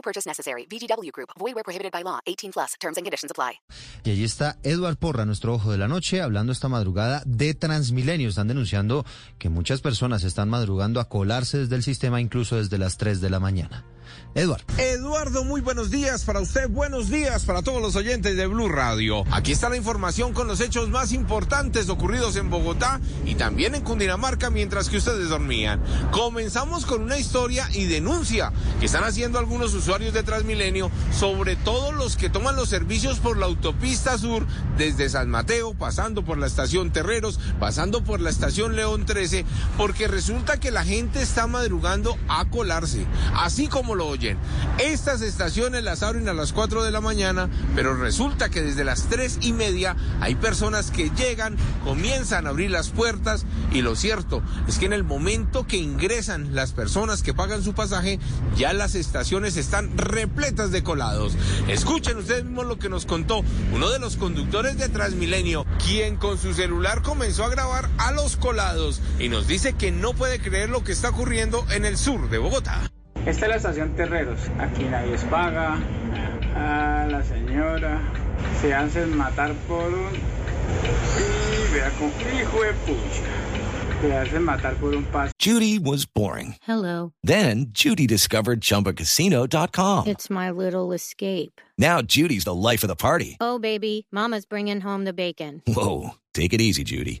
No purchase necessary. VGW Group. Void where prohibited by law. 18 plus. Terms and conditions apply. Y allí está Eduard Porra, nuestro ojo de la noche, hablando esta madrugada de Transmilenio. Están denunciando que muchas personas están madrugando a colarse desde el sistema, incluso desde las 3 de la mañana. Eduardo. Eduardo, muy buenos días para usted, buenos días para todos los oyentes de Blue Radio. Aquí está la información con los hechos más importantes ocurridos en Bogotá y también en Cundinamarca mientras que ustedes dormían. Comenzamos con una historia y denuncia que están haciendo algunos usuarios de Transmilenio, sobre todo los que toman los servicios por la autopista sur desde San Mateo, pasando por la estación Terreros, pasando por la estación León 13, porque resulta que la gente está madrugando a colarse, así como oyen. Estas estaciones las abren a las 4 de la mañana, pero resulta que desde las 3 y media hay personas que llegan, comienzan a abrir las puertas y lo cierto es que en el momento que ingresan las personas que pagan su pasaje, ya las estaciones están repletas de colados. Escuchen ustedes mismos lo que nos contó uno de los conductores de Transmilenio, quien con su celular comenzó a grabar a los colados y nos dice que no puede creer lo que está ocurriendo en el sur de Bogotá. Esta es la estación Terreros. Aquí nadie es paga. A la señora se hacen matar por un. Y vea con hijo de pucha. Se hacen matar por un paso. Judy was boring. Hello. Then Judy discovered ChumbaCasino.com. It's my little escape. Now Judy's the life of the party. Oh, baby, Mama's bringing home the bacon. Whoa, take it easy, Judy.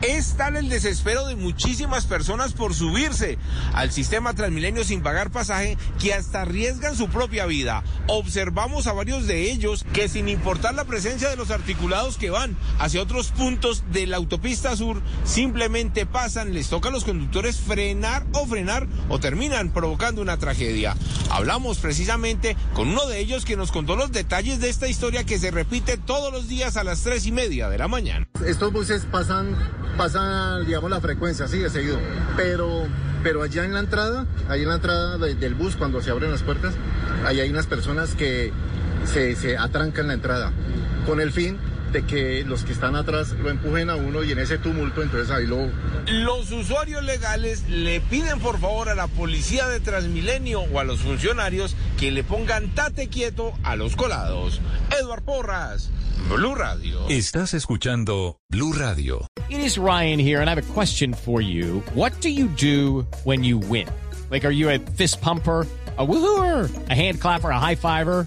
Es tal el desespero de muchísimas personas por subirse al sistema Transmilenio sin pagar pasaje que hasta arriesgan su propia vida. Observamos a varios de ellos que sin importar la presencia de los articulados que van hacia otros puntos de la autopista sur, simplemente pasan, les toca a los conductores frenar o frenar o terminan provocando una tragedia. Hablamos precisamente con uno de ellos que nos contó los detalles de esta historia que se repite todos los días a las tres y media de la mañana. Estos buses pasan, pasan, digamos, la frecuencia, así de seguido. Pero, pero allá en la entrada, ahí en la entrada de- del bus, cuando se abren las puertas, ahí hay unas personas que se, se atrancan la entrada, con el fin de que los que están atrás lo empujen a uno y en ese tumulto, entonces ahí lo, Los usuarios legales le piden por favor a la policía de Transmilenio o a los funcionarios que le pongan tate quieto a los colados. Eduard Porras, Blue Radio. Estás escuchando Blue Radio. It is Ryan here, and I have a question for you. What do you do when you win? Like, are you a fist pumper? A woohooer, a hand clapper, a high fiver.